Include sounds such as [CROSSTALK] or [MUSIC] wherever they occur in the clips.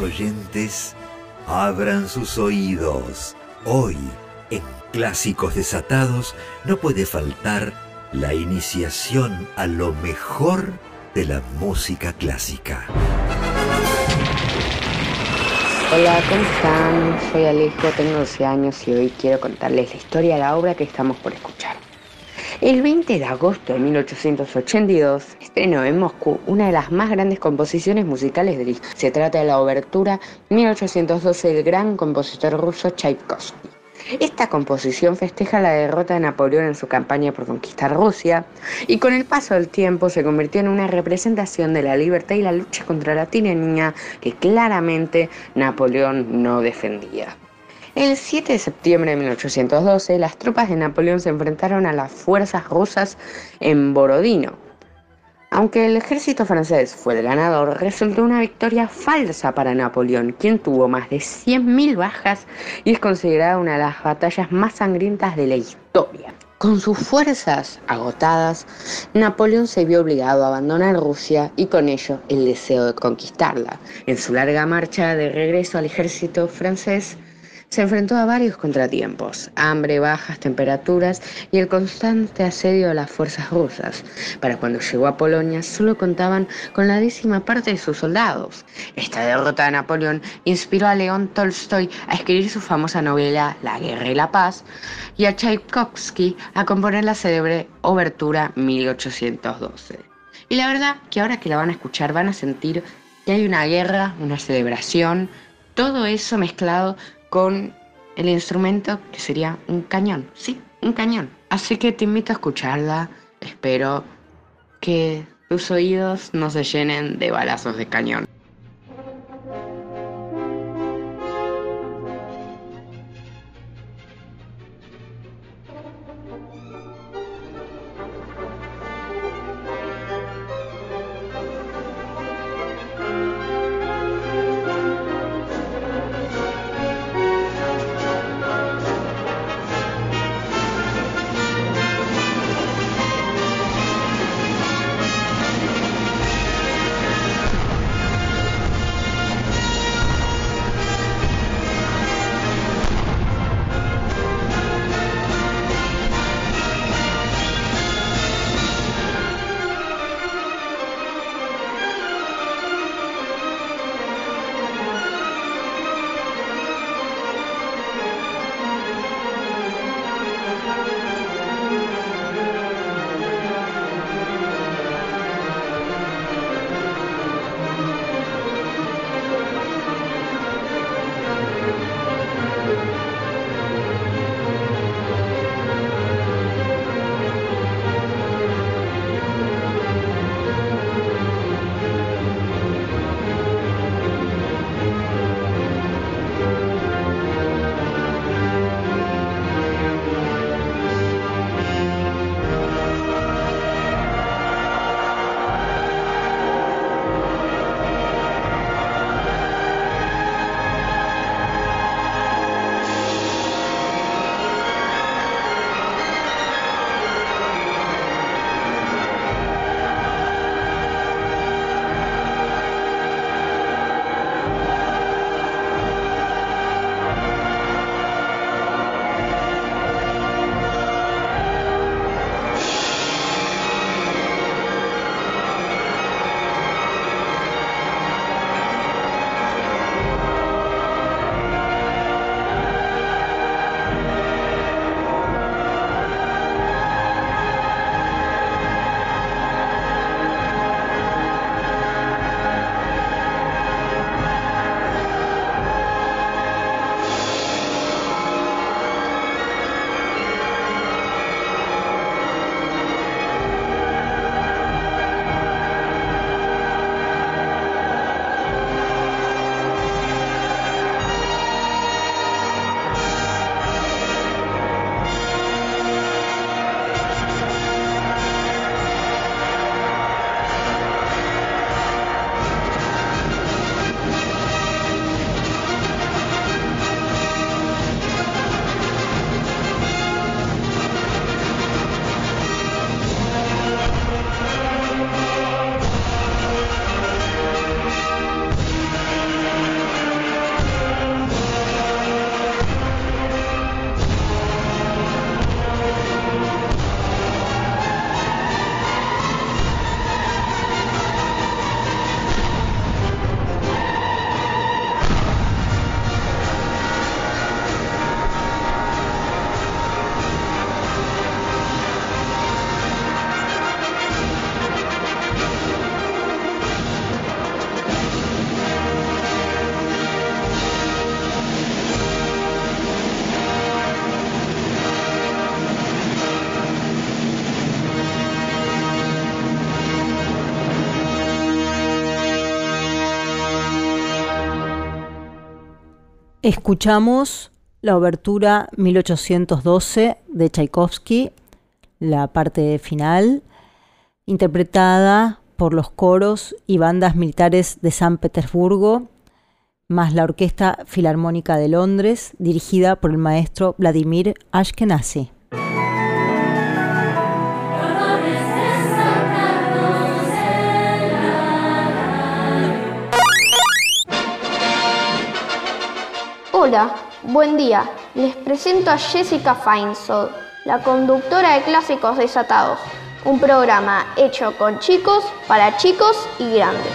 Oyentes, abran sus oídos. Hoy, en Clásicos Desatados, no puede faltar la iniciación a lo mejor de la música clásica. Hola, ¿cómo están? Soy Alejo, tengo 12 años y hoy quiero contarles la historia de la obra que estamos por escuchar. El 20 de agosto de 1882 estrenó en Moscú una de las más grandes composiciones musicales de historia. Se trata de la obertura 1812 del gran compositor ruso Tchaikovsky. Esta composición festeja la derrota de Napoleón en su campaña por conquistar Rusia y con el paso del tiempo se convirtió en una representación de la libertad y la lucha contra la tiranía que claramente Napoleón no defendía. El 7 de septiembre de 1812, las tropas de Napoleón se enfrentaron a las fuerzas rusas en Borodino. Aunque el ejército francés fue el ganador, resultó una victoria falsa para Napoleón, quien tuvo más de 100.000 bajas y es considerada una de las batallas más sangrientas de la historia. Con sus fuerzas agotadas, Napoleón se vio obligado a abandonar Rusia y con ello el deseo de conquistarla. En su larga marcha de regreso al ejército francés, se enfrentó a varios contratiempos, hambre, bajas temperaturas y el constante asedio de las fuerzas rusas. Para cuando llegó a Polonia solo contaban con la décima parte de sus soldados. Esta derrota de Napoleón inspiró a León Tolstoy a escribir su famosa novela La guerra y la paz y a Tchaikovsky a componer la célebre Obertura 1812. Y la verdad que ahora que la van a escuchar van a sentir que hay una guerra, una celebración, todo eso mezclado con el instrumento que sería un cañón, sí, un cañón. Así que te invito a escucharla, espero que tus oídos no se llenen de balazos de cañón. Escuchamos la obertura 1812 de Tchaikovsky, la parte final, interpretada por los coros y bandas militares de San Petersburgo, más la Orquesta Filarmónica de Londres, dirigida por el maestro Vladimir Ashkenazi. Hola, buen día. Les presento a Jessica Feinsold, la conductora de Clásicos Desatados, un programa hecho con chicos, para chicos y grandes.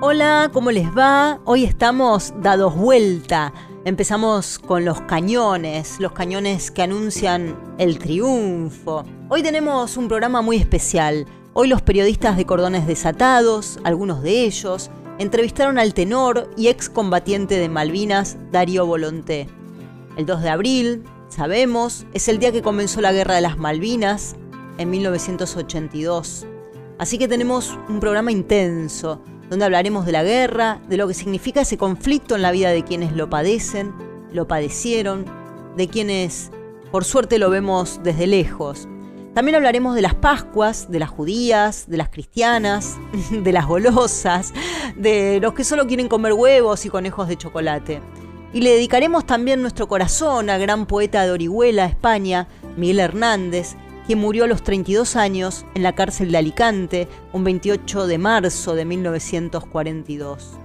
Hola, ¿cómo les va? Hoy estamos dados vuelta. Empezamos con los cañones, los cañones que anuncian el triunfo. Hoy tenemos un programa muy especial. Hoy los periodistas de cordones desatados, algunos de ellos, entrevistaron al tenor y excombatiente de Malvinas, Darío Volonté. El 2 de abril, sabemos, es el día que comenzó la Guerra de las Malvinas, en 1982. Así que tenemos un programa intenso, donde hablaremos de la guerra, de lo que significa ese conflicto en la vida de quienes lo padecen, lo padecieron, de quienes por suerte lo vemos desde lejos, también hablaremos de las Pascuas, de las judías, de las cristianas, [LAUGHS] de las golosas, de los que solo quieren comer huevos y conejos de chocolate. Y le dedicaremos también nuestro corazón al gran poeta de Orihuela, España, Miguel Hernández, quien murió a los 32 años en la cárcel de Alicante un 28 de marzo de 1942.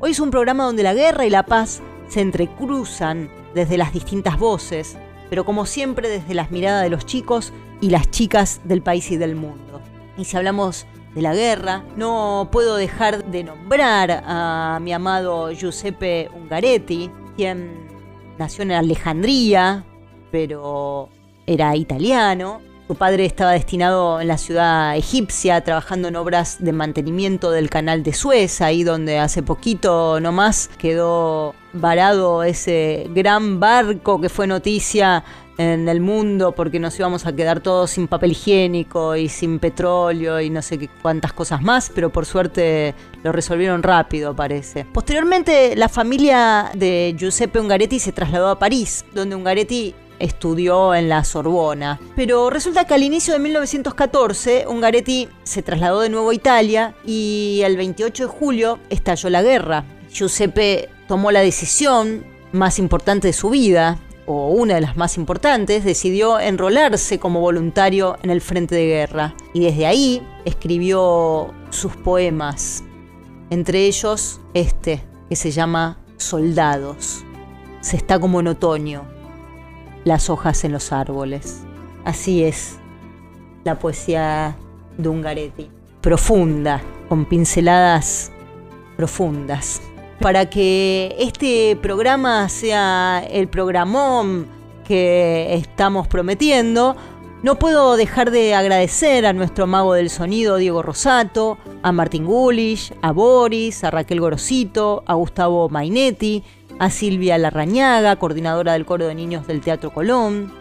Hoy es un programa donde la guerra y la paz se entrecruzan desde las distintas voces, pero como siempre desde las miradas de los chicos y las chicas del país y del mundo. Y si hablamos de la guerra, no puedo dejar de nombrar a mi amado Giuseppe Ungaretti, quien nació en Alejandría, pero era italiano. Padre estaba destinado en la ciudad egipcia, trabajando en obras de mantenimiento del canal de Suez, ahí donde hace poquito nomás quedó varado ese gran barco que fue noticia en el mundo porque nos íbamos a quedar todos sin papel higiénico y sin petróleo y no sé qué cuántas cosas más, pero por suerte lo resolvieron rápido, parece. Posteriormente, la familia de Giuseppe Ungaretti se trasladó a París, donde Ungaretti estudió en la Sorbona. Pero resulta que al inicio de 1914, Ungaretti se trasladó de nuevo a Italia y el 28 de julio estalló la guerra. Giuseppe tomó la decisión más importante de su vida, o una de las más importantes, decidió enrolarse como voluntario en el frente de guerra y desde ahí escribió sus poemas, entre ellos este que se llama Soldados. Se está como en otoño, las hojas en los árboles. Así es la poesía de Ungaretti, profunda, con pinceladas profundas para que este programa sea el programón que estamos prometiendo, no puedo dejar de agradecer a nuestro mago del sonido Diego Rosato, a Martín Gulish, a Boris, a Raquel Gorosito, a Gustavo Mainetti, a Silvia Larrañaga, coordinadora del coro de niños del Teatro Colón,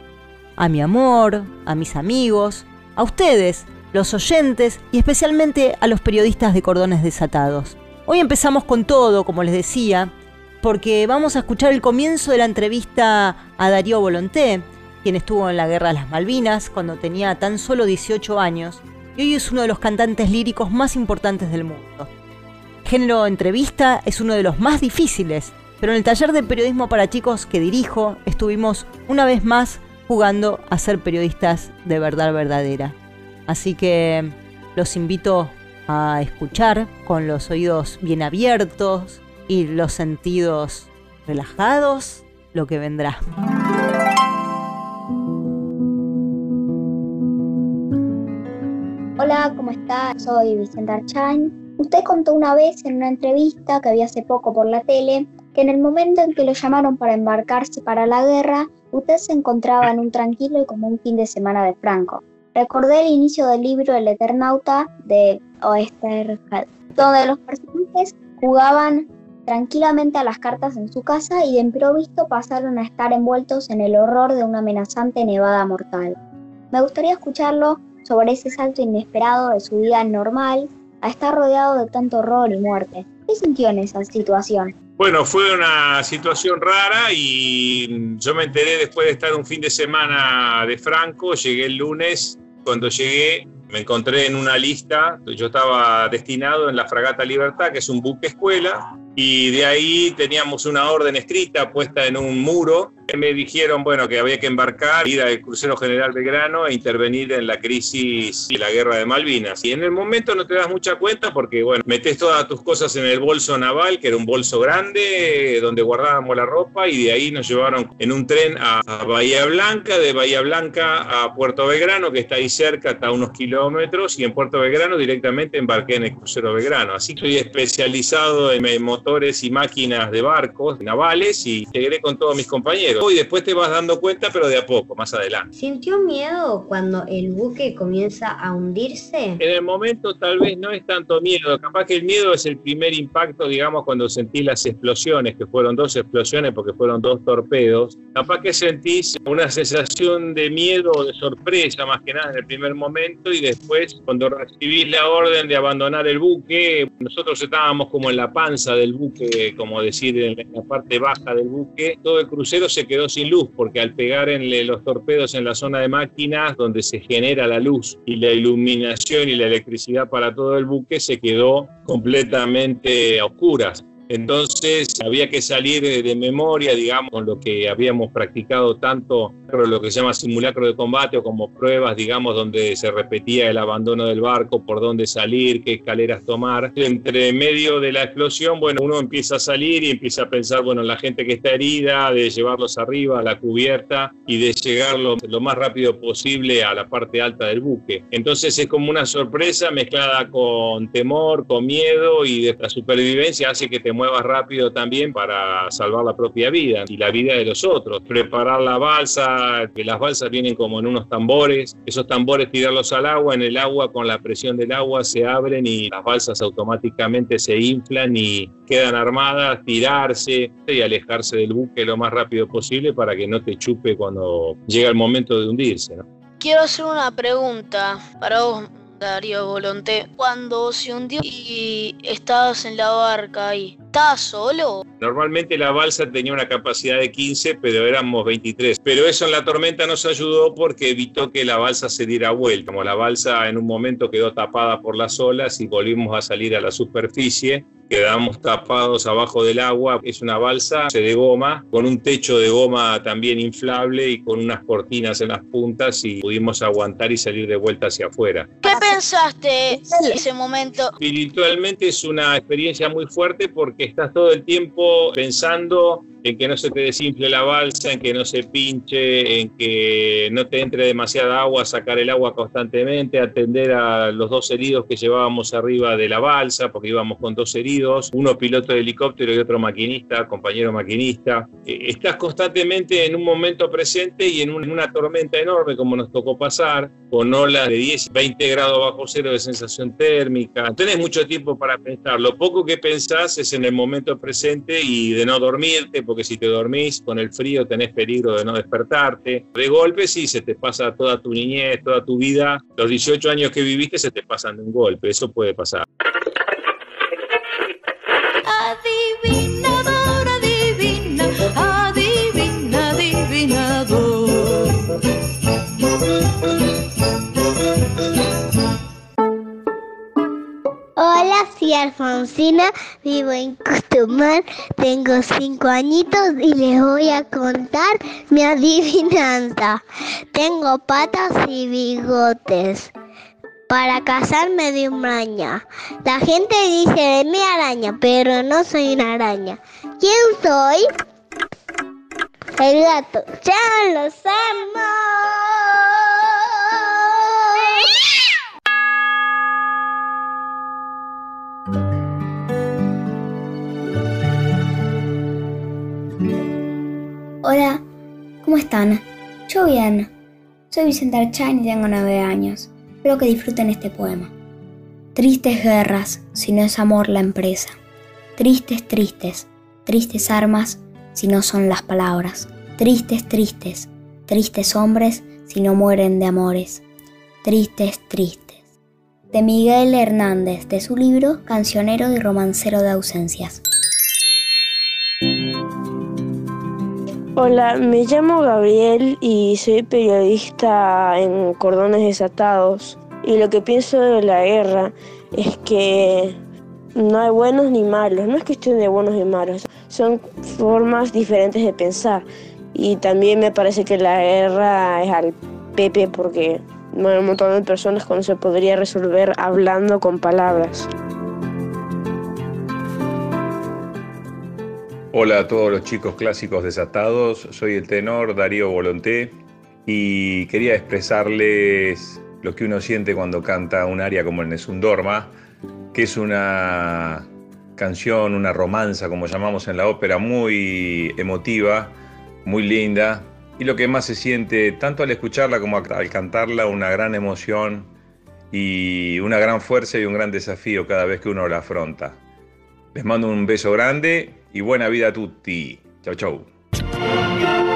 a mi amor, a mis amigos, a ustedes, los oyentes y especialmente a los periodistas de Cordones Desatados. Hoy empezamos con todo, como les decía, porque vamos a escuchar el comienzo de la entrevista a Darío Volonté, quien estuvo en la Guerra de las Malvinas cuando tenía tan solo 18 años y hoy es uno de los cantantes líricos más importantes del mundo. Género entrevista es uno de los más difíciles, pero en el taller de periodismo para chicos que dirijo estuvimos una vez más jugando a ser periodistas de verdad verdadera. Así que los invito a escuchar con los oídos bien abiertos y los sentidos relajados lo que vendrá. Hola, ¿cómo está? Soy Vicente Archain. Usted contó una vez en una entrevista que vi hace poco por la tele que en el momento en que lo llamaron para embarcarse para la guerra, usted se encontraba en un tranquilo y como un fin de semana de Franco. Recordé el inicio del libro El Eternauta de Oesterheld, donde los personajes jugaban tranquilamente a las cartas en su casa y de improviso pasaron a estar envueltos en el horror de una amenazante nevada mortal. Me gustaría escucharlo sobre ese salto inesperado de su vida normal a estar rodeado de tanto horror y muerte. ¿Qué sintió en esa situación? Bueno, fue una situación rara y yo me enteré después de estar un fin de semana de Franco, llegué el lunes, cuando llegué me encontré en una lista, yo estaba destinado en la Fragata Libertad, que es un buque escuela, y de ahí teníamos una orden escrita puesta en un muro. Me dijeron, bueno, que había que embarcar, ir al crucero General Belgrano e intervenir en la crisis y la guerra de Malvinas. Y en el momento no te das mucha cuenta porque, bueno, metes todas tus cosas en el bolso naval, que era un bolso grande, donde guardábamos la ropa, y de ahí nos llevaron en un tren a, Bahía Blanca, de Bahía Blanca a Puerto Belgrano, que está ahí cerca, hasta unos kilómetros, y en Puerto Belgrano directamente embarqué en el crucero Belgrano. Así que estoy especializado en motores y máquinas de barcos navales y integré con todos mis compañeros. Y después te vas dando cuenta, pero de a poco, más adelante. ¿Sintió miedo cuando el buque comienza a hundirse? En el momento tal vez no es tanto miedo, capaz que el miedo es el primer impacto, digamos, cuando sentí las explosiones, que fueron dos explosiones porque fueron dos torpedos. Capaz que sentís una sensación de miedo o de sorpresa más que nada en el primer momento y después cuando recibís la orden de abandonar el buque, nosotros estábamos como en la panza del buque, como decir, en la parte baja del buque, todo el crucero se quedó sin luz porque al pegar en los torpedos en la zona de máquinas donde se genera la luz y la iluminación y la electricidad para todo el buque se quedó completamente a oscuras. Entonces había que salir de memoria, digamos, con lo que habíamos practicado tanto, lo que se llama simulacro de combate o como pruebas, digamos, donde se repetía el abandono del barco, por dónde salir, qué escaleras tomar. Entre medio de la explosión, bueno, uno empieza a salir y empieza a pensar, bueno, en la gente que está herida, de llevarlos arriba a la cubierta y de llegar lo, más rápido posible a la parte alta del buque. Entonces es como una sorpresa mezclada con temor, con miedo y de la supervivencia hace que te muevas rápido también para salvar la propia vida y la vida de los otros. Preparar la balsa, que las balsas vienen como en unos tambores, esos tambores tirarlos al agua, en el agua con la presión del agua se abren y las balsas automáticamente se inflan y quedan armadas, tirarse y alejarse del buque lo más rápido posible para que no te chupe cuando llega el momento de hundirse. Quiero hacer una pregunta para vos, Darío Volonté, cuando se hundió y estabas en la barca ahí, ¿estabas solo? Normalmente la balsa tenía una capacidad de 15, pero éramos 23. Pero eso en la tormenta nos ayudó porque evitó que la balsa se diera vuelta. Como la balsa en un momento quedó tapada por las olas y volvimos a salir a la superficie, quedamos tapados abajo del agua. Es una balsa de goma, con un techo de goma también inflable y con unas cortinas en las puntas y pudimos aguantar y salir de vuelta hacia afuera. ¿Qué pensaste en ese momento? Espiritualmente es una experiencia muy fuerte porque estás todo el tiempo pensando en que no se te desinfle la balsa, en que no se pinche, en que no te entre demasiada agua, sacar el agua constantemente, atender a los dos heridos que llevábamos arriba de la balsa, porque íbamos con dos heridos, uno piloto de helicóptero y otro maquinista, compañero maquinista. Eh, estás constantemente en un momento presente y en una tormenta enorme como nos tocó pasar, con olas de 10, 20 grados bajo cero de sensación térmica. Tenés mucho tiempo para pensar. Lo poco que pensás es en el momento presente y de no dormirte, porque si te dormís con el frío tenés peligro de no despertarte. De golpe sí, se te pasa toda tu niñez, toda tu vida, los 18 años que viviste se te pasan de un golpe, eso puede pasar. Alfonsina, vivo en Costumar, tengo cinco añitos y les voy a contar mi adivinanza. Tengo patas y bigotes. Para casarme de una araña. La gente dice de mi araña, pero no soy una araña. ¿Quién soy? El gato. ¡Ya lo sabemos! Hola, ¿cómo están? Yo bien. Soy Vicente Archain y tengo nueve años. Espero que disfruten este poema. Tristes guerras, si no es amor la empresa. Tristes, tristes, tristes armas, si no son las palabras. Tristes, tristes, tristes hombres, si no mueren de amores. Tristes, tristes. de Miguel Hernández, de su libro Cancionero y Romancero de Ausencias. Hola, me llamo Gabriel y soy periodista en Cordones Desatados. Y lo que pienso de la guerra es que no hay buenos ni malos, no es cuestión de buenos y malos, son formas diferentes de pensar. Y también me parece que la guerra es al Pepe porque no hay un montón de personas cuando se podría resolver hablando con palabras. Hola a todos los chicos clásicos desatados, soy el tenor Darío Volonté y quería expresarles lo que uno siente cuando canta un aria como el Nesundorma, que es una canción, una romanza, como llamamos en la ópera, muy emotiva, muy linda, y lo que más se siente, tanto al escucharla como al cantarla, una gran emoción y una gran fuerza y un gran desafío cada vez que uno la afronta. Les mando un beso grande y buena vida a tutti. Chau, chau.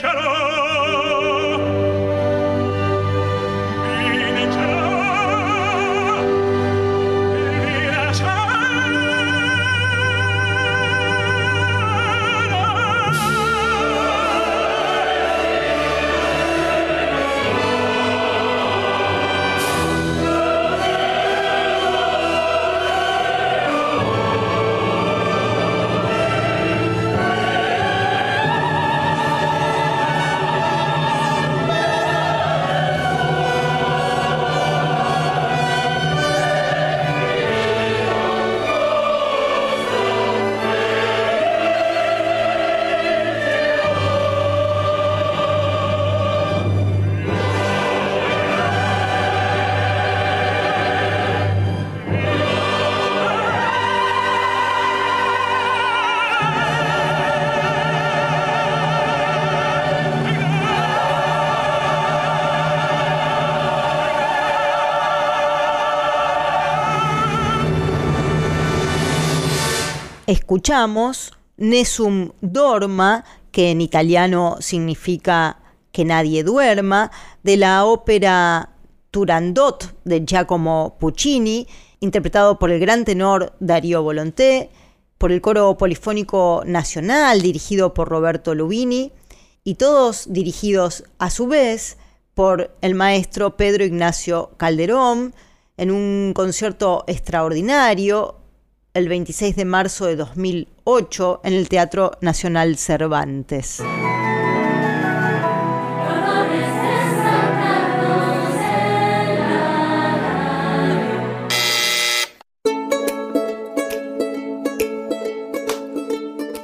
crescerò escuchamos Nesum Dorma, que en italiano significa que nadie duerma, de la ópera Turandot de Giacomo Puccini, interpretado por el gran tenor Darío Volonté, por el coro polifónico nacional dirigido por Roberto Lubini, y todos dirigidos a su vez por el maestro Pedro Ignacio Calderón en un concierto extraordinario el 26 de marzo de 2008 en el Teatro Nacional Cervantes.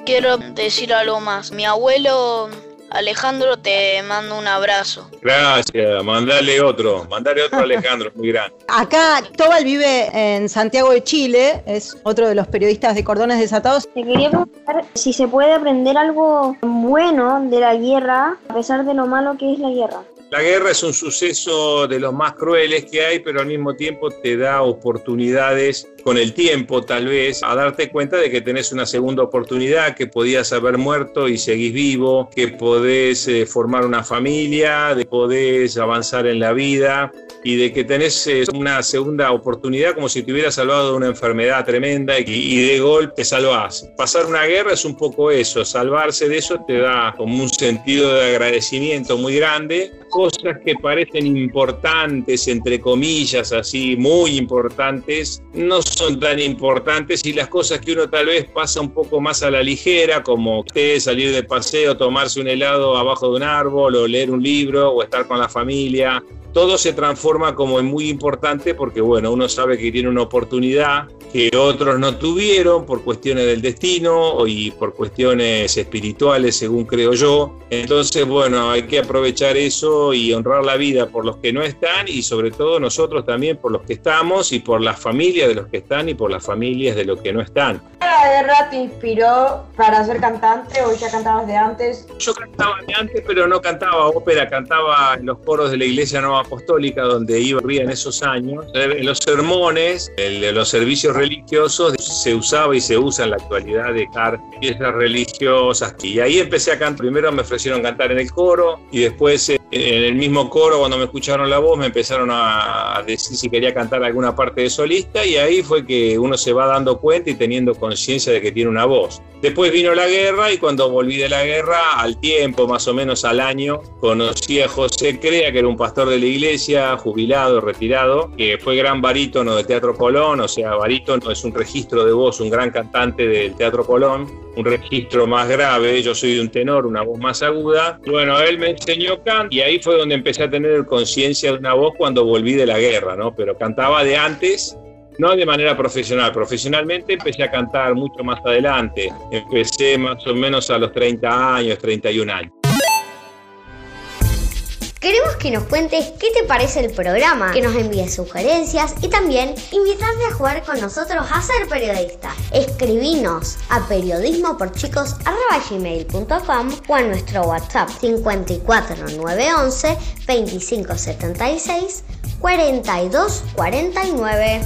Quiero decir algo más. Mi abuelo Alejandro te mando un abrazo. Gracias, mandale otro, mandale otro a Alejandro, muy grande. Acá Tobal vive en Santiago de Chile, es otro de los periodistas de Cordones Desatados. Te quería preguntar si se puede aprender algo bueno de la guerra, a pesar de lo malo que es la guerra. La guerra es un suceso de los más crueles que hay, pero al mismo tiempo te da oportunidades con el tiempo tal vez a darte cuenta de que tenés una segunda oportunidad, que podías haber muerto y seguís vivo, que podés eh, formar una familia, de podés avanzar en la vida y de que tenés eh, una segunda oportunidad como si te hubieras salvado de una enfermedad tremenda y, y de golpe te salvás. Pasar una guerra es un poco eso, salvarse de eso te da como un sentido de agradecimiento muy grande. Cosas que parecen importantes, entre comillas, así, muy importantes, no son tan importantes y las cosas que uno tal vez pasa un poco más a la ligera, como usted salir de paseo, tomarse un helado abajo de un árbol o leer un libro o estar con la familia, todo se transforma como en muy importante porque, bueno, uno sabe que tiene una oportunidad que otros no tuvieron por cuestiones del destino y por cuestiones espirituales, según creo yo. Entonces, bueno, hay que aprovechar eso y honrar la vida por los que no están y sobre todo nosotros también por los que estamos y por las familias de los que están y por las familias de los que no están. ¿La guerra te inspiró para ser cantante o ya cantabas de antes? Yo cantaba de antes, pero no cantaba ópera, cantaba en los coros de la Iglesia Nueva Apostólica, donde iba en esos años. En los sermones, en los servicios religiosos, se usaba y se usa en la actualidad dejar piezas religiosas. Y ahí empecé a cantar. Primero me ofrecieron cantar en el coro y después eh, en el mismo coro, cuando me escucharon la voz, me empezaron a decir si quería cantar alguna parte de solista y ahí fue que uno se va dando cuenta y teniendo conciencia de que tiene una voz. Después vino la guerra y cuando volví de la guerra, al tiempo, más o menos al año, conocí a José Crea, que era un pastor de la iglesia, jubilado, retirado, que fue gran barítono del Teatro Colón, o sea, barítono es un registro de voz, un gran cantante del Teatro Colón, un registro más grave, yo soy de un tenor, una voz más aguda. Bueno, él me enseñó canto y ahí fue donde empecé a tener conciencia de una voz cuando volví de la guerra, ¿no? Pero cantaba de antes no de manera profesional. Profesionalmente empecé a cantar mucho más adelante. Empecé más o menos a los 30 años, 31 años. Queremos que nos cuentes qué te parece el programa, que nos envíes sugerencias y también invitarte a jugar con nosotros a ser periodista. Escribinos a periodismoporchicos.com o a nuestro WhatsApp 54911 2576 4249.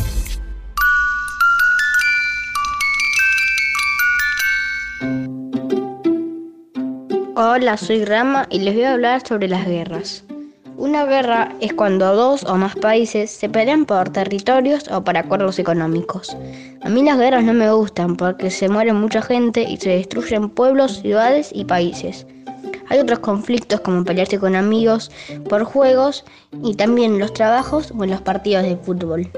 Hola, soy Rama y les voy a hablar sobre las guerras. Una guerra es cuando dos o más países se pelean por territorios o por acuerdos económicos. A mí las guerras no me gustan porque se muere mucha gente y se destruyen pueblos, ciudades y países. Hay otros conflictos como pelearse con amigos por juegos y también los trabajos o en los partidos de fútbol.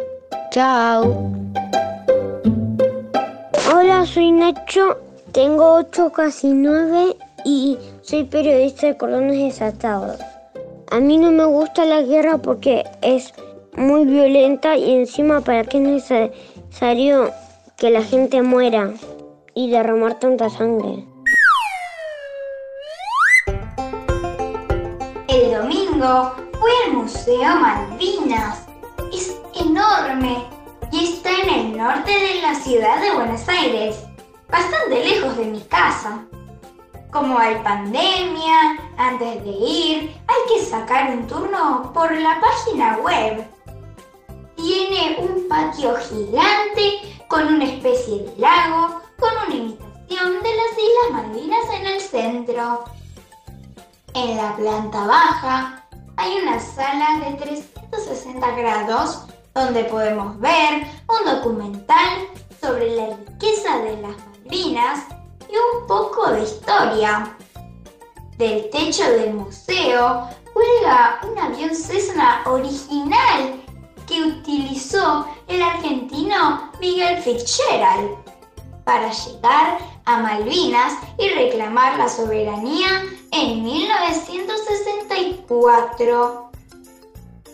Chao. Hola, soy Nacho, tengo 8, casi 9 y soy periodista de cordones desatados. A mí no me gusta la guerra porque es muy violenta y encima para qué es necesario que la gente muera y derramar tanta sangre. El domingo fui al Museo Malvinas. Es enorme y está en el norte de la ciudad de Buenos Aires, bastante lejos de mi casa. Como hay pandemia, antes de ir hay que sacar un turno por la página web. Tiene un patio gigante con una especie de lago, con una Malvinas en el centro. En la planta baja hay una sala de 360 grados donde podemos ver un documental sobre la riqueza de las Malvinas y un poco de historia. Del techo del museo cuelga un avión Cessna original que utilizó el argentino Miguel Fitzgerald para llegar a Malvinas y reclamar la soberanía en 1964.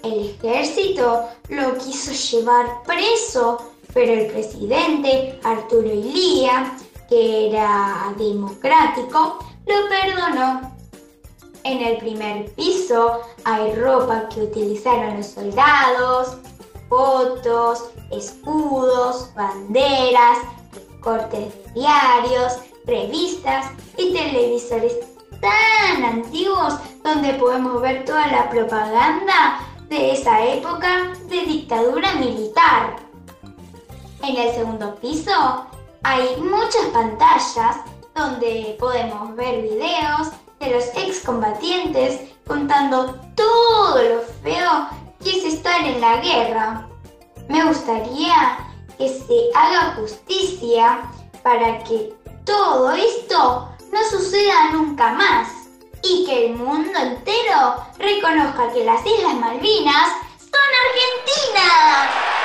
El ejército lo quiso llevar preso, pero el presidente Arturo Ilía, que era democrático, lo perdonó. En el primer piso hay ropa que utilizaron los soldados, fotos, escudos, banderas, cortes diarios, revistas y televisores tan antiguos donde podemos ver toda la propaganda de esa época de dictadura militar. En el segundo piso hay muchas pantallas donde podemos ver videos de los excombatientes contando todo lo feo que es estar en la guerra. Me gustaría que se haga justicia para que todo esto no suceda nunca más y que el mundo entero reconozca que las Islas Malvinas son argentinas.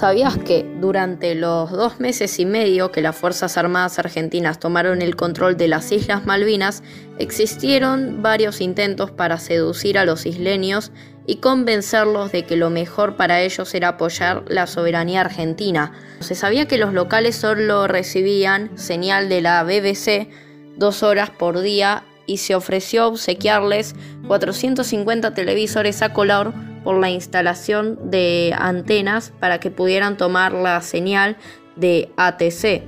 ¿Sabías que durante los dos meses y medio que las Fuerzas Armadas Argentinas tomaron el control de las Islas Malvinas, existieron varios intentos para seducir a los isleños y convencerlos de que lo mejor para ellos era apoyar la soberanía argentina? Se sabía que los locales solo recibían señal de la BBC dos horas por día y se ofreció obsequiarles 450 televisores a color por la instalación de antenas para que pudieran tomar la señal de ATC,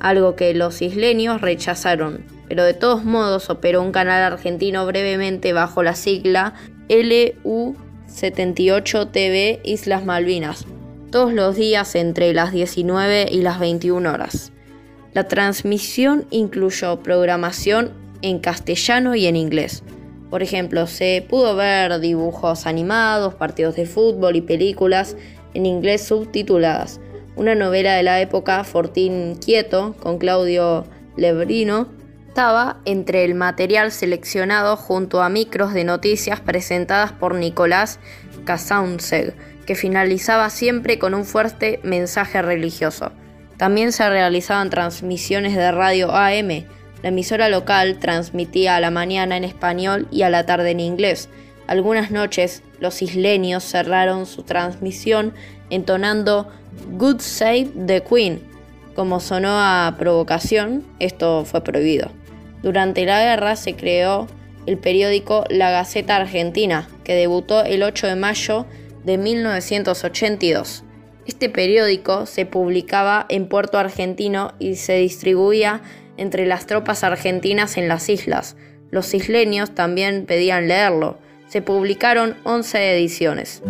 algo que los isleños rechazaron, pero de todos modos operó un canal argentino brevemente bajo la sigla LU78TV Islas Malvinas, todos los días entre las 19 y las 21 horas. La transmisión incluyó programación en castellano y en inglés. Por ejemplo, se pudo ver dibujos animados, partidos de fútbol y películas en inglés subtituladas. Una novela de la época, Fortín Quieto, con Claudio Lebrino, estaba entre el material seleccionado junto a micros de noticias presentadas por Nicolás Kasaunzeg, que finalizaba siempre con un fuerte mensaje religioso. También se realizaban transmisiones de radio AM, la emisora local transmitía a la mañana en español y a la tarde en inglés. Algunas noches los isleños cerraron su transmisión entonando Good Save the Queen. Como sonó a provocación, esto fue prohibido. Durante la guerra se creó el periódico La Gaceta Argentina, que debutó el 8 de mayo de 1982. Este periódico se publicaba en Puerto Argentino y se distribuía entre las tropas argentinas en las islas. Los isleños también pedían leerlo. Se publicaron 11 ediciones.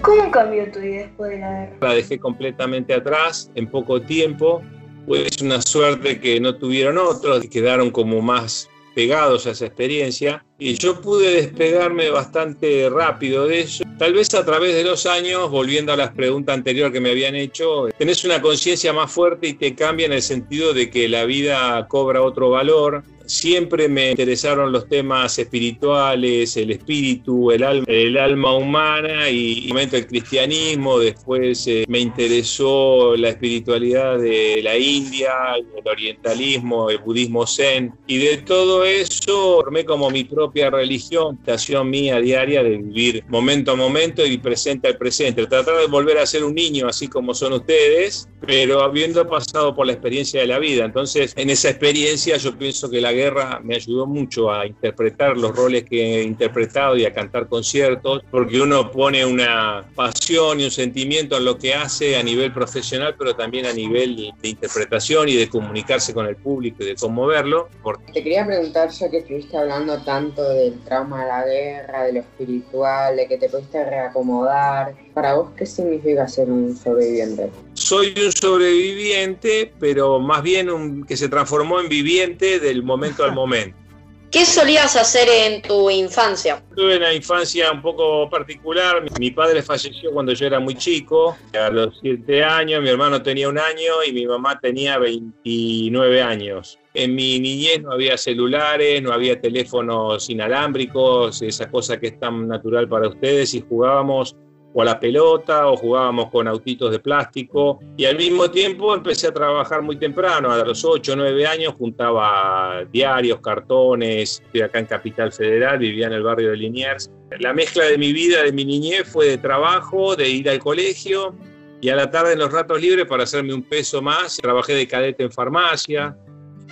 ¿Cómo cambió tu vida después de la guerra? La dejé completamente atrás en poco tiempo. Pues una suerte que no tuvieron otros y quedaron como más pegados a esa experiencia y yo pude despegarme bastante rápido de eso. Tal vez a través de los años, volviendo a las preguntas anteriores que me habían hecho, tenés una conciencia más fuerte y te cambia en el sentido de que la vida cobra otro valor. Siempre me interesaron los temas espirituales, el espíritu, el alma, el alma humana y, momento el cristianismo. Después eh, me interesó la espiritualidad de la India, el orientalismo, el budismo zen. Y de todo eso formé como mi propia religión, estación mía diaria de vivir momento a momento y presente al presente. Tratar de volver a ser un niño así como son ustedes, pero habiendo pasado por la experiencia de la vida. Entonces, en esa experiencia yo pienso que la guerra me ayudó mucho a interpretar los roles que he interpretado y a cantar conciertos, porque uno pone una pasión y un sentimiento en lo que hace a nivel profesional, pero también a nivel de interpretación y de comunicarse con el público y de conmoverlo. Te quería preguntar, ya que estuviste hablando tanto del trauma de la guerra, de lo espiritual, de que te pudiste reacomodar, para vos, ¿qué significa ser un sobreviviente? soy un sobreviviente, pero más bien un, que se transformó en viviente del momento al momento. [LAUGHS] ¿Qué solías hacer en tu infancia? Tuve una infancia un poco particular. Mi padre falleció cuando yo era muy chico, a los 7 años, mi hermano tenía un año y mi mamá tenía 29 años. En mi niñez no había celulares, no había teléfonos inalámbricos, esa cosa que es tan natural para ustedes, y jugábamos o a la pelota o jugábamos con autitos de plástico y al mismo tiempo empecé a trabajar muy temprano, a los 8 o 9 años juntaba diarios, cartones, estoy acá en Capital Federal, vivía en el barrio de Liniers. La mezcla de mi vida, de mi niñez fue de trabajo, de ir al colegio y a la tarde en los ratos libres para hacerme un peso más, trabajé de cadete en farmacia,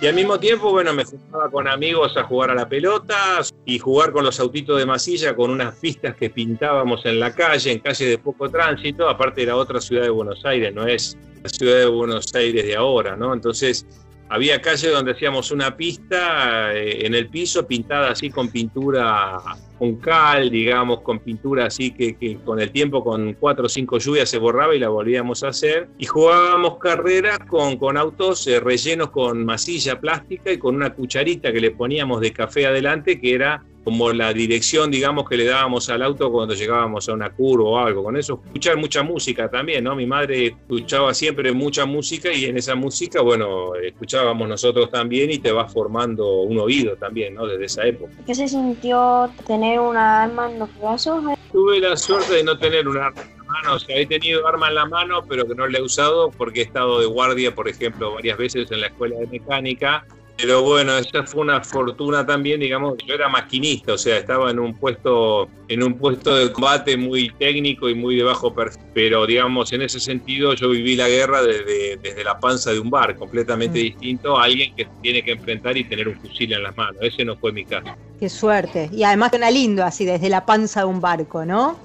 y al mismo tiempo, bueno, me juntaba con amigos a jugar a la pelota y jugar con los autitos de masilla con unas pistas que pintábamos en la calle, en calle de poco tránsito. Aparte era otra ciudad de Buenos Aires, no es la ciudad de Buenos Aires de ahora, ¿no? Entonces había calles donde hacíamos una pista eh, en el piso pintada así con pintura con cal, digamos, con pintura así que, que, con el tiempo, con cuatro o cinco lluvias se borraba y la volvíamos a hacer. Y jugábamos carreras con, con autos eh, rellenos con masilla plástica y con una cucharita que le poníamos de café adelante, que era como la dirección, digamos, que le dábamos al auto cuando llegábamos a una curva o algo. Con eso, escuchar mucha música también, ¿no? Mi madre escuchaba siempre mucha música y en esa música, bueno, escuchábamos nosotros también y te vas formando un oído también, ¿no? Desde esa época. ¿Qué se sintió tener una arma en los brazos? Tuve la suerte de no tener un arma en la mano, o sea, he tenido arma en la mano, pero que no la he usado porque he estado de guardia, por ejemplo, varias veces en la escuela de mecánica pero bueno, esa fue una fortuna también, digamos, yo era maquinista, o sea, estaba en un puesto, en un puesto de combate muy técnico y muy de bajo perfil, pero digamos, en ese sentido yo viví la guerra desde, desde la panza de un bar, completamente mm. distinto a alguien que tiene que enfrentar y tener un fusil en las manos. Ese no fue mi caso. Qué suerte. Y además suena lindo así, desde la panza de un barco, ¿no?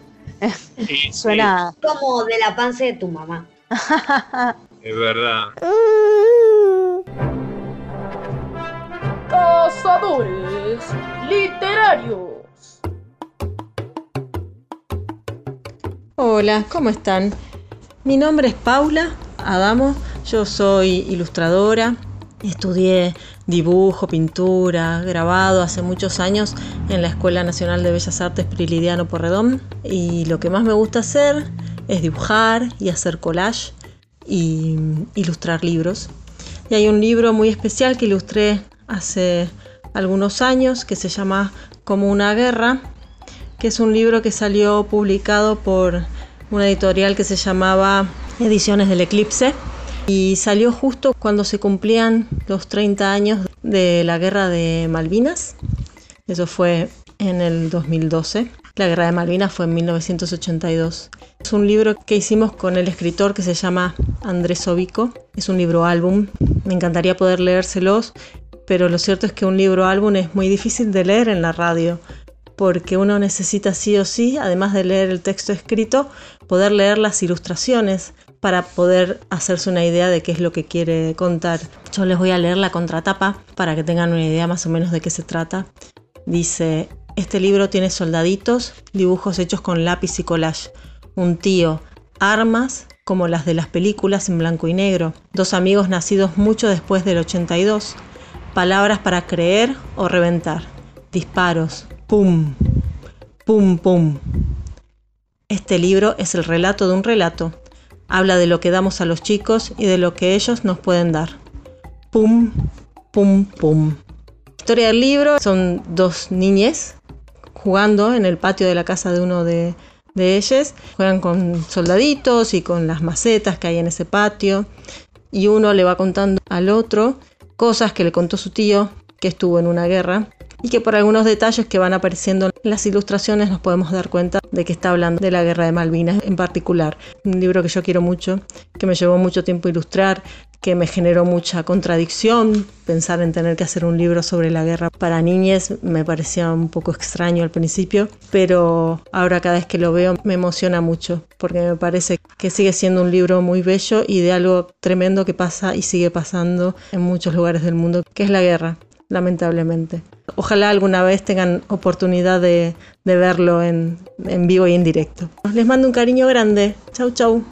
Sí, [LAUGHS] suena... Sí. Como de la panza de tu mamá. [LAUGHS] es verdad. Cazadores literarios. Hola, ¿cómo están? Mi nombre es Paula Adamo, yo soy ilustradora, estudié dibujo, pintura, grabado hace muchos años en la Escuela Nacional de Bellas Artes Prilidiano Porredón y lo que más me gusta hacer es dibujar y hacer collage y ilustrar libros. Y hay un libro muy especial que ilustré hace algunos años que se llama Como una guerra, que es un libro que salió publicado por una editorial que se llamaba Ediciones del Eclipse y salió justo cuando se cumplían los 30 años de la guerra de Malvinas. Eso fue en el 2012. La guerra de Malvinas fue en 1982. Es un libro que hicimos con el escritor que se llama Andrés Obico. Es un libro álbum. Me encantaría poder leérselos pero lo cierto es que un libro álbum es muy difícil de leer en la radio, porque uno necesita sí o sí, además de leer el texto escrito, poder leer las ilustraciones para poder hacerse una idea de qué es lo que quiere contar. Yo les voy a leer la contratapa para que tengan una idea más o menos de qué se trata. Dice, este libro tiene soldaditos, dibujos hechos con lápiz y collage, un tío, armas como las de las películas en blanco y negro, dos amigos nacidos mucho después del 82, palabras para creer o reventar, disparos, pum, pum, pum. Este libro es el relato de un relato. Habla de lo que damos a los chicos y de lo que ellos nos pueden dar. Pum, pum, pum. La historia del libro son dos niñes jugando en el patio de la casa de uno de, de ellos. Juegan con soldaditos y con las macetas que hay en ese patio. Y uno le va contando al otro cosas que le contó su tío que estuvo en una guerra y que por algunos detalles que van apareciendo en las ilustraciones nos podemos dar cuenta de que está hablando de la guerra de Malvinas en particular. Un libro que yo quiero mucho, que me llevó mucho tiempo ilustrar, que me generó mucha contradicción. Pensar en tener que hacer un libro sobre la guerra para niñas me parecía un poco extraño al principio, pero ahora cada vez que lo veo me emociona mucho, porque me parece que sigue siendo un libro muy bello y de algo tremendo que pasa y sigue pasando en muchos lugares del mundo, que es la guerra lamentablemente. Ojalá alguna vez tengan oportunidad de, de verlo en, en vivo y en directo. Les mando un cariño grande. Chau, chau.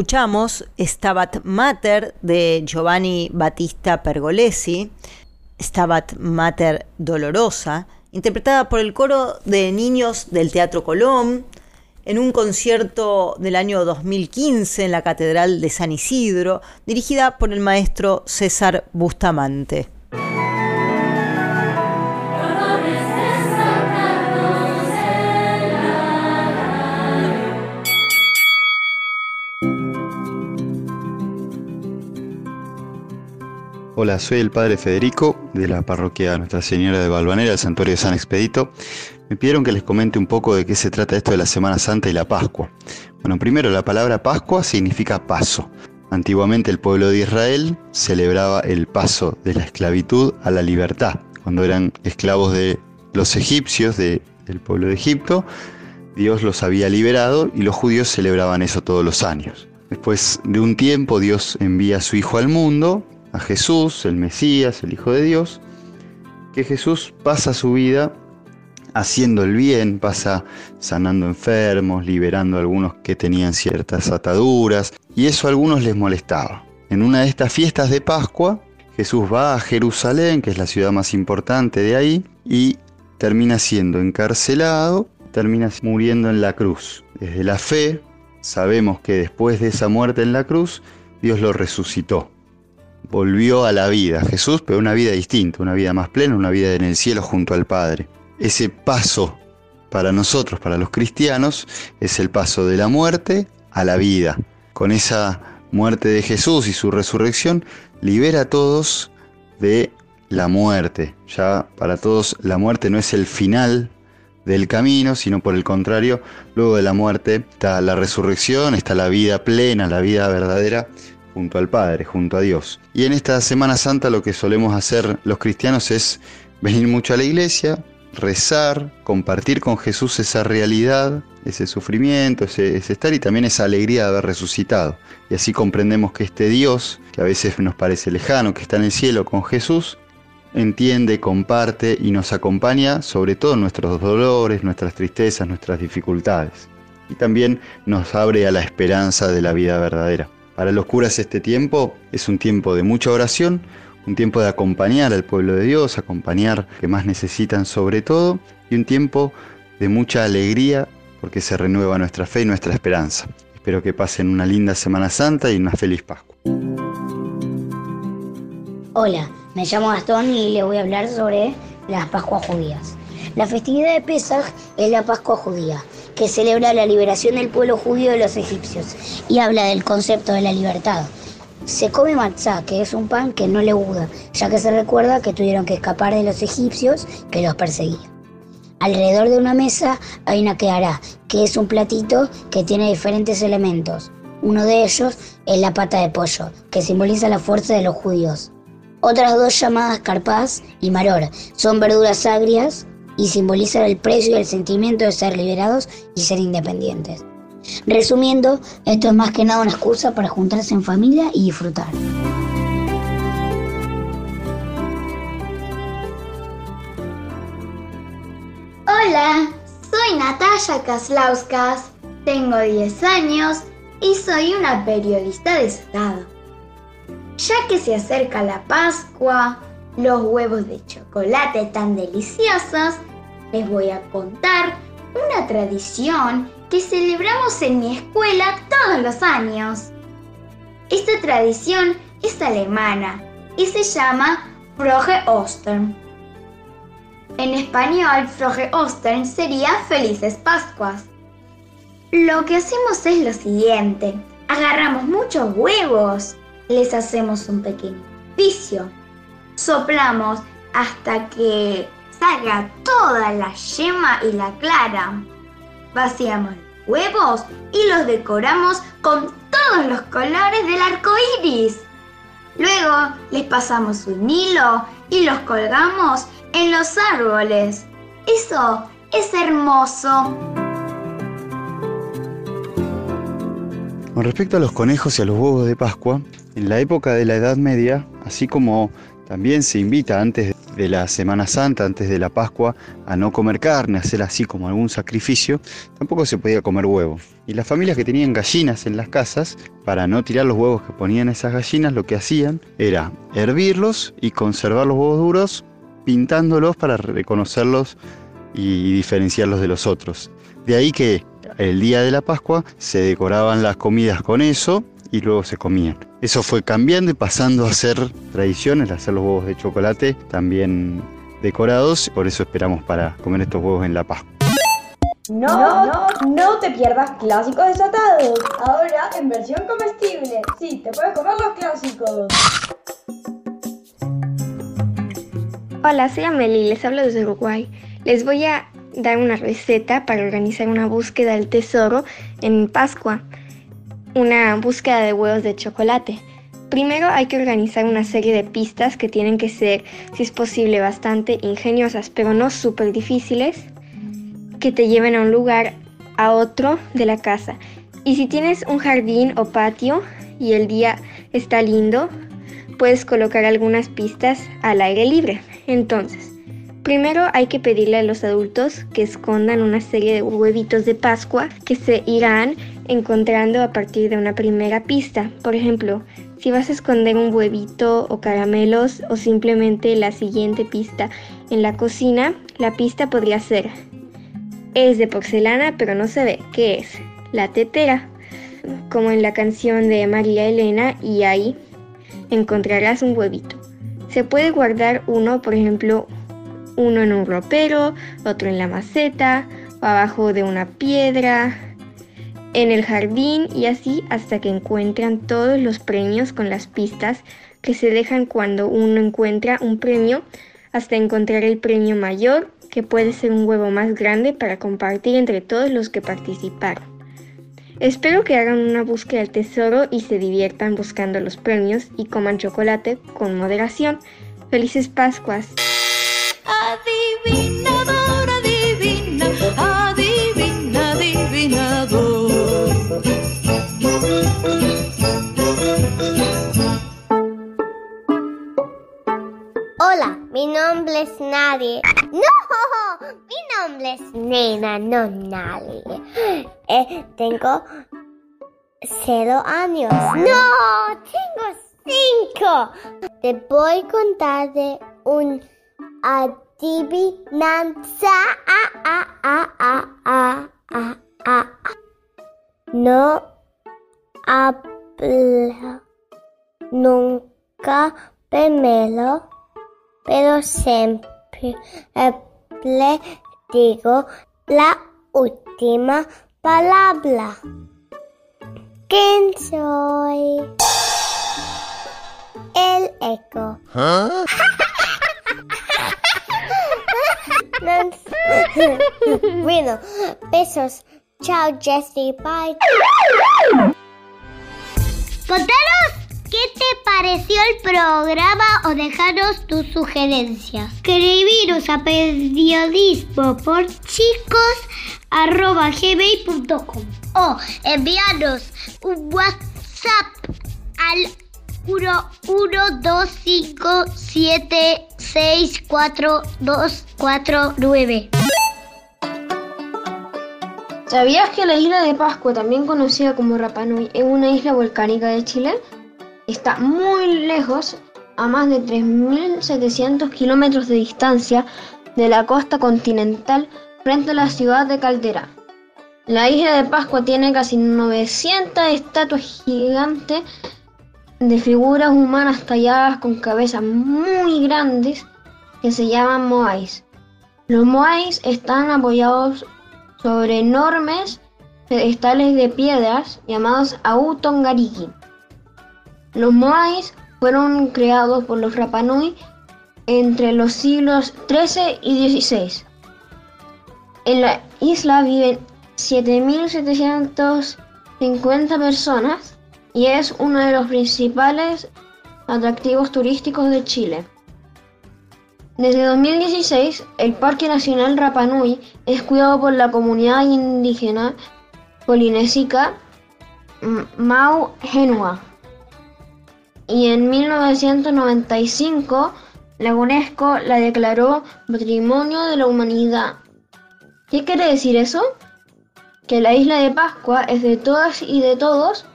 Escuchamos Stabat Mater de Giovanni Battista Pergolesi, Stabat Mater Dolorosa, interpretada por el coro de niños del Teatro Colón en un concierto del año 2015 en la Catedral de San Isidro, dirigida por el maestro César Bustamante. Hola, soy el padre Federico de la parroquia Nuestra Señora de Valvanera, el santuario de San Expedito. Me pidieron que les comente un poco de qué se trata esto de la Semana Santa y la Pascua. Bueno, primero la palabra Pascua significa paso. Antiguamente el pueblo de Israel celebraba el paso de la esclavitud a la libertad. Cuando eran esclavos de los egipcios, del pueblo de Egipto, Dios los había liberado y los judíos celebraban eso todos los años. Después de un tiempo Dios envía a su Hijo al mundo a Jesús, el Mesías, el Hijo de Dios, que Jesús pasa su vida haciendo el bien, pasa sanando enfermos, liberando a algunos que tenían ciertas ataduras, y eso a algunos les molestaba. En una de estas fiestas de Pascua, Jesús va a Jerusalén, que es la ciudad más importante de ahí, y termina siendo encarcelado, termina muriendo en la cruz. Desde la fe sabemos que después de esa muerte en la cruz, Dios lo resucitó. Volvió a la vida, Jesús, pero una vida distinta, una vida más plena, una vida en el cielo junto al Padre. Ese paso para nosotros, para los cristianos, es el paso de la muerte a la vida. Con esa muerte de Jesús y su resurrección, libera a todos de la muerte. Ya para todos la muerte no es el final del camino, sino por el contrario, luego de la muerte está la resurrección, está la vida plena, la vida verdadera junto al Padre, junto a Dios. Y en esta Semana Santa lo que solemos hacer los cristianos es venir mucho a la iglesia, rezar, compartir con Jesús esa realidad, ese sufrimiento, ese, estar y también esa alegría de haber resucitado. Y así comprendemos que este Dios, que a veces nos parece lejano, que está en el cielo con Jesús, entiende, comparte y nos acompaña sobre todo nuestros dolores, nuestras tristezas, nuestras dificultades. Y también nos abre a la esperanza de la vida verdadera. Para los curas este tiempo es un tiempo de mucha oración, un tiempo de acompañar al pueblo de Dios, acompañar que más necesitan sobre todo, y un tiempo de mucha alegría porque se renueva nuestra fe y nuestra esperanza. Espero que pasen una linda Semana Santa y una feliz Pascua. Hola, me llamo Gastón y le voy a hablar sobre las Pascuas judías. La festividad de Pesaj es la Pascua judía, que celebra la liberación del pueblo judío de los egipcios y habla del concepto de la libertad. Se come matzá, que es un pan que no le guda, ya que se recuerda que tuvieron que escapar de los egipcios que los perseguían. Alrededor de una mesa hay una quehará, que es un platito que tiene diferentes elementos. Uno de ellos es la pata de pollo, que simboliza la fuerza de los judíos. Otras dos llamadas carpaz y maror son verduras agrias y simbolizan el precio y el sentimiento de ser liberados y ser independientes. Resumiendo, esto es más que nada una excusa para juntarse en familia y disfrutar. Hola, soy Natalia Kaslauskas, tengo 10 años y soy una periodista de estado. Ya que se acerca la Pascua, los huevos de chocolate tan deliciosos, les voy a contar una tradición que celebramos en mi escuela todos los años. Esta tradición es alemana y se llama Frohe Ostern. En español, Frohe Ostern sería Felices Pascuas. Lo que hacemos es lo siguiente. Agarramos muchos huevos, les hacemos un pequeño vicio, soplamos hasta que salga toda la yema y la clara. Vaciamos huevos y los decoramos con todos los colores del arco iris. Luego les pasamos un hilo y los colgamos en los árboles. Eso es hermoso. Con respecto a los conejos y a los huevos de Pascua, en la época de la Edad Media, así como también se invita antes de la Semana Santa, antes de la Pascua, a no comer carne, a hacer así como algún sacrificio, tampoco se podía comer huevo. Y las familias que tenían gallinas en las casas, para no tirar los huevos que ponían esas gallinas, lo que hacían era hervirlos y conservar los huevos duros, pintándolos para reconocerlos y diferenciarlos de los otros. De ahí que el día de la Pascua se decoraban las comidas con eso y luego se comían. Eso fue cambiando y pasando a ser tradiciones, hacer los huevos de chocolate también decorados, por eso esperamos para comer estos huevos en la Pascua. No, no, no te pierdas clásicos desatados. Ahora en versión comestible. Sí, te puedes comer los clásicos. Hola, soy Amelie, les hablo desde Uruguay. Les voy a dar una receta para organizar una búsqueda del tesoro en Pascua. Una búsqueda de huevos de chocolate. Primero hay que organizar una serie de pistas que tienen que ser, si es posible, bastante ingeniosas, pero no súper difíciles, que te lleven a un lugar a otro de la casa. Y si tienes un jardín o patio y el día está lindo, puedes colocar algunas pistas al aire libre. Entonces, primero hay que pedirle a los adultos que escondan una serie de huevitos de Pascua que se irán encontrando a partir de una primera pista. Por ejemplo, Si vas a esconder un huevito o caramelos o simplemente la siguiente pista en la cocina, la pista podría ser es de porcelana pero no se ve. ¿Qué es? La tetera. Como en la canción de María Elena y ahí encontrarás un huevito. Se puede guardar uno, por ejemplo, uno en un ropero, otro en la maceta, o abajo de una piedra, en el jardín y así hasta que encuentran todos los premios con las pistas que se dejan cuando uno encuentra un premio hasta encontrar el premio mayor que puede ser un huevo más grande para compartir entre todos los que participaron. Espero que hagan una búsqueda del tesoro y se diviertan buscando los premios y coman chocolate con moderación. Felices Pascuas. Adivinador, adivina, adivina, adivinador. Hola, mi nombre es Nadie. ¡No! Mi nombre es Nena, no Nadie. Eh, tengo cero años. ¡No! Tengo cinco. Te voy a contar de un adivinanza. Ah, ah, ah, ah, ah, ah. No hablo nunca primero pero siempre le digo la última palabra. ¿Quién soy? El eco. [LAUGHS] bueno, besos. Chao, Jessie. Bye. Contanos ¿Qué te pareció el programa o dejaros tus sugerencias? Escribiros a periodismo por chicos gmail.com o enviarnos un WhatsApp al 11257642249. ¿Sabías que la isla de Pascua, también conocida como Rapa Nui, es una isla volcánica de Chile? Está muy lejos, a más de 3.700 kilómetros de distancia de la costa continental frente a la ciudad de Caldera. La isla de Pascua tiene casi 900 estatuas gigantes de figuras humanas talladas con cabezas muy grandes que se llaman moais. Los moais están apoyados sobre enormes pedestales de piedras llamados Autongariki. Los moais fueron creados por los Rapanui entre los siglos XIII y XVI. En la isla viven 7.750 personas y es uno de los principales atractivos turísticos de Chile. Desde 2016, el Parque Nacional Rapanui es cuidado por la comunidad indígena polinésica Mau Genua y en 1995 la UNESCO la declaró Patrimonio de la Humanidad. ¿Qué quiere decir eso? Que la isla de Pascua es de todas y de todos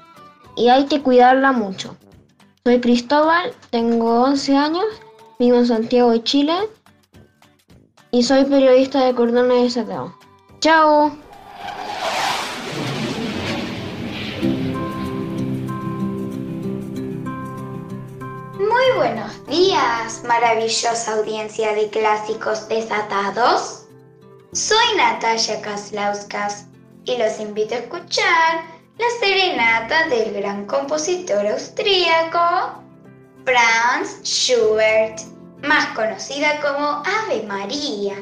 y hay que cuidarla mucho. Soy Cristóbal, tengo 11 años, vivo en Santiago de Chile y soy periodista de Cordones de. ¡Chao! Muy buenos días, maravillosa audiencia de clásicos desatados. Soy Natalia Kaslauskas y los invito a escuchar la serenata del gran compositor austríaco Franz Schubert, más conocida como Ave María.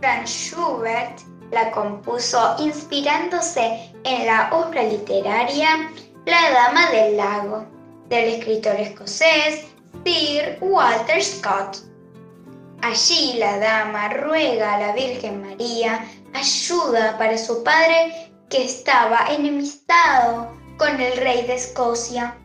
Franz Schubert la compuso inspirándose en la obra literaria La Dama del Lago del escritor escocés Sir Walter Scott. Allí la dama ruega a la Virgen María ayuda para su padre que estaba enemistado con el rey de Escocia.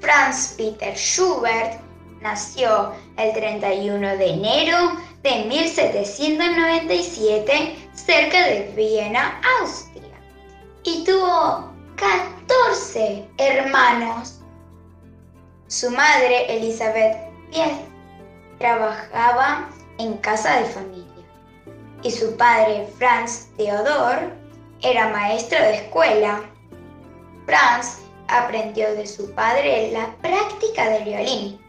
Franz Peter Schubert nació el 31 de enero de 1797 cerca de Viena, Austria, y tuvo 14 11 hermanos. Su madre, Elizabeth Piet, trabajaba en casa de familia y su padre, Franz Theodor, era maestro de escuela. Franz aprendió de su padre la práctica del violín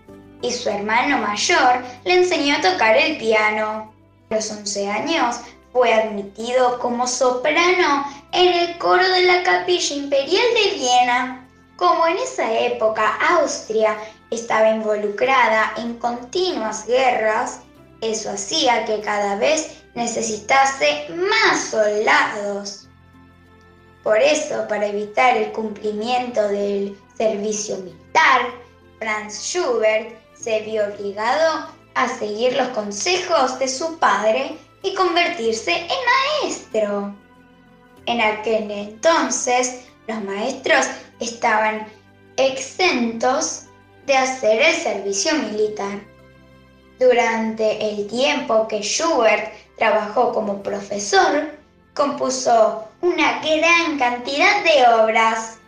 y su hermano mayor le enseñó a tocar el piano. A los 11 años fue admitido como soprano en el coro de la Capilla Imperial de Viena. Como en esa época Austria estaba involucrada en continuas guerras, eso hacía que cada vez necesitase más soldados. Por eso, para evitar el cumplimiento del servicio militar, Franz Schubert se vio obligado a seguir los consejos de su padre y convertirse en maestro. En aquel entonces, los maestros estaban exentos de hacer el servicio militar. Durante el tiempo que Schubert trabajó como profesor, compuso una gran cantidad de obras.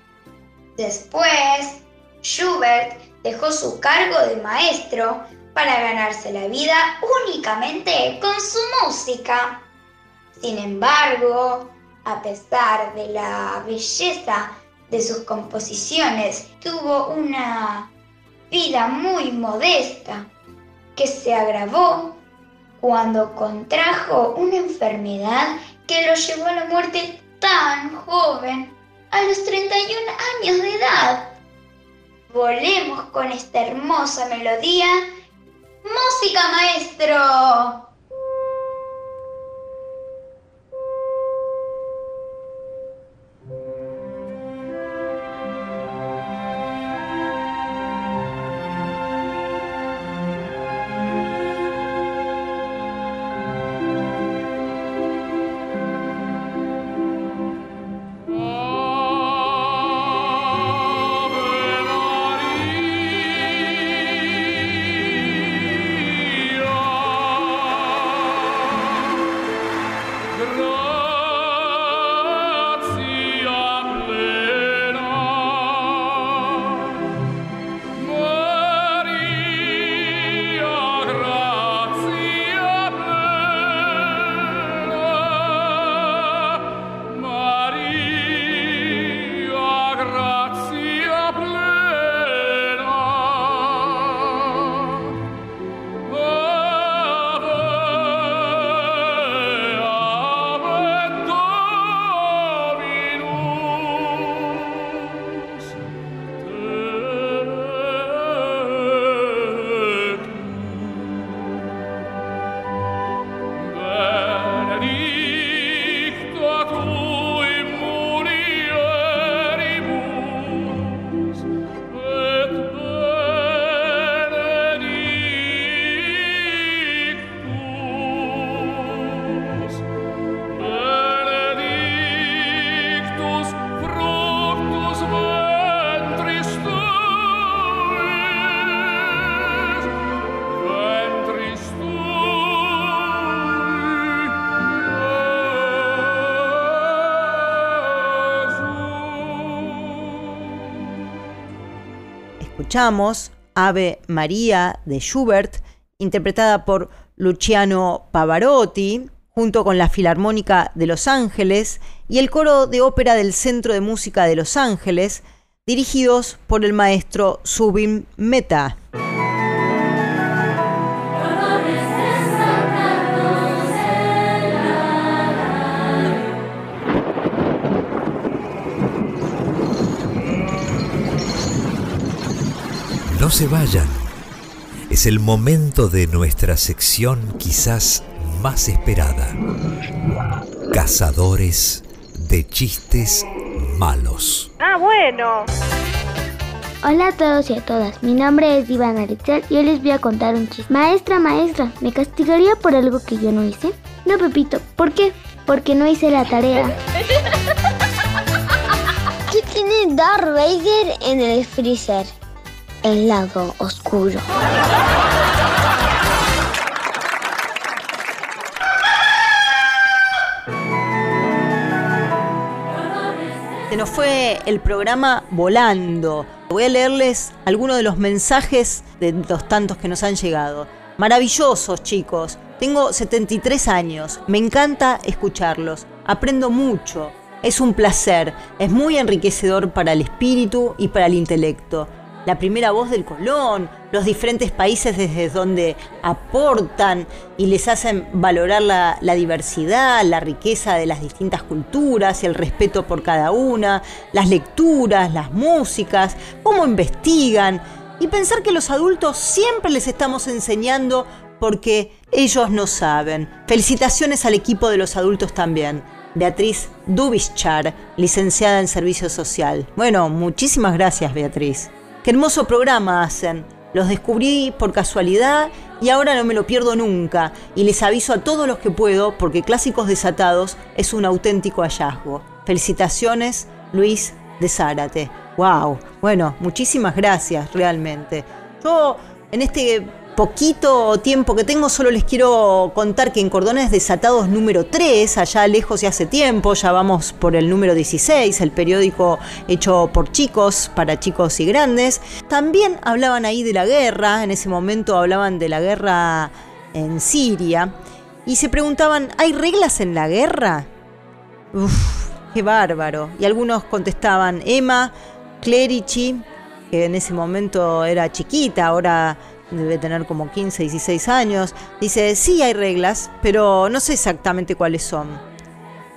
Después, Schubert dejó su cargo de maestro para ganarse la vida únicamente con su música. Sin embargo, a pesar de la belleza de sus composiciones, tuvo una vida muy modesta que se agravó cuando contrajo una enfermedad que lo llevó a la muerte tan joven, a los 31 años de edad. Volemos con esta hermosa melodía. ¡Música, maestro! Escuchamos Ave María de Schubert, interpretada por Luciano Pavarotti, junto con la Filarmónica de Los Ángeles y el coro de ópera del Centro de Música de Los Ángeles, dirigidos por el maestro Subin Meta. No se vayan. Es el momento de nuestra sección quizás más esperada. Cazadores de chistes malos. Ah, bueno. Hola a todos y a todas, mi nombre es Ivana Alexial y hoy les voy a contar un chiste. Maestra, maestra, ¿me castigaría por algo que yo no hice? No, Pepito, ¿por qué? Porque no hice la tarea. ¿Qué tiene Darth Vader en el freezer? El lado oscuro. nos fue el programa volando. Voy a leerles algunos de los mensajes de los tantos que nos han llegado. Maravillosos, chicos. Tengo 73 años. Me encanta escucharlos. Aprendo mucho. Es un placer. Es muy enriquecedor para el espíritu y para el intelecto la primera voz del Colón, los diferentes países desde donde aportan y les hacen valorar la, diversidad, la riqueza de las distintas culturas el respeto por cada una, las lecturas, las músicas, cómo investigan y pensar que los adultos siempre les estamos enseñando porque ellos no saben. Felicitaciones al equipo de los adultos también. Beatriz Dubischar, licenciada en Servicio Social. Bueno, muchísimas gracias Beatriz. Qué hermoso programa hacen. Los descubrí por casualidad y ahora no me lo pierdo nunca. Y les aviso a todos los que puedo porque Clásicos Desatados es un auténtico hallazgo. Felicitaciones, Luis de Zárate. ¡Wow! Bueno, muchísimas gracias realmente. Yo en este poquito tiempo que tengo, solo les quiero contar que en Cordones Desatados número 3, allá lejos y hace tiempo, ya vamos por el número 16, el periódico hecho por chicos, para chicos y grandes, también hablaban ahí de la guerra, en ese momento hablaban de la guerra en Siria, y se preguntaban, ¿hay reglas en la guerra? Uf, qué bárbaro. Y algunos contestaban, Emma Clerici, que en ese momento era chiquita, ahora debe tener como 15, 16 años, dice, sí hay reglas, pero no sé exactamente cuáles son.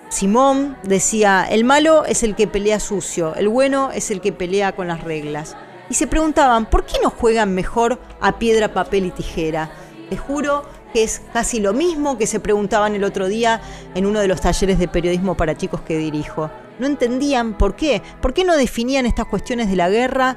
Simón decía, el malo es el que pelea sucio, el bueno es el que pelea con las reglas. Y se preguntaban, ¿por qué no juegan mejor a piedra, papel y tijera? Les juro que es casi lo mismo que se preguntaban el otro día en uno de los talleres de periodismo para chicos que dirijo. No entendían por qué, por qué no definían estas cuestiones de la guerra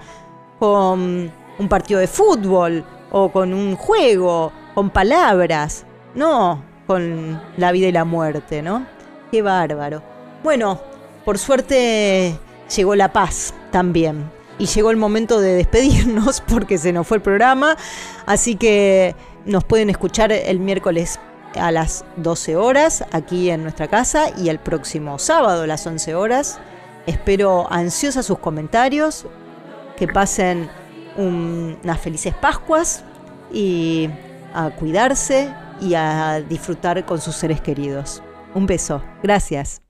con un partido de fútbol o con un juego, con palabras, no con la vida y la muerte, ¿no? Qué bárbaro. Bueno, por suerte llegó la paz también. Y llegó el momento de despedirnos [LAUGHS] porque se nos fue el programa. Así que nos pueden escuchar el miércoles a las 12 horas aquí en nuestra casa y el próximo sábado a las 11 horas. Espero ansiosa sus comentarios. Que pasen unas felices Pascuas y a cuidarse y a disfrutar con sus seres queridos. Un beso. Gracias.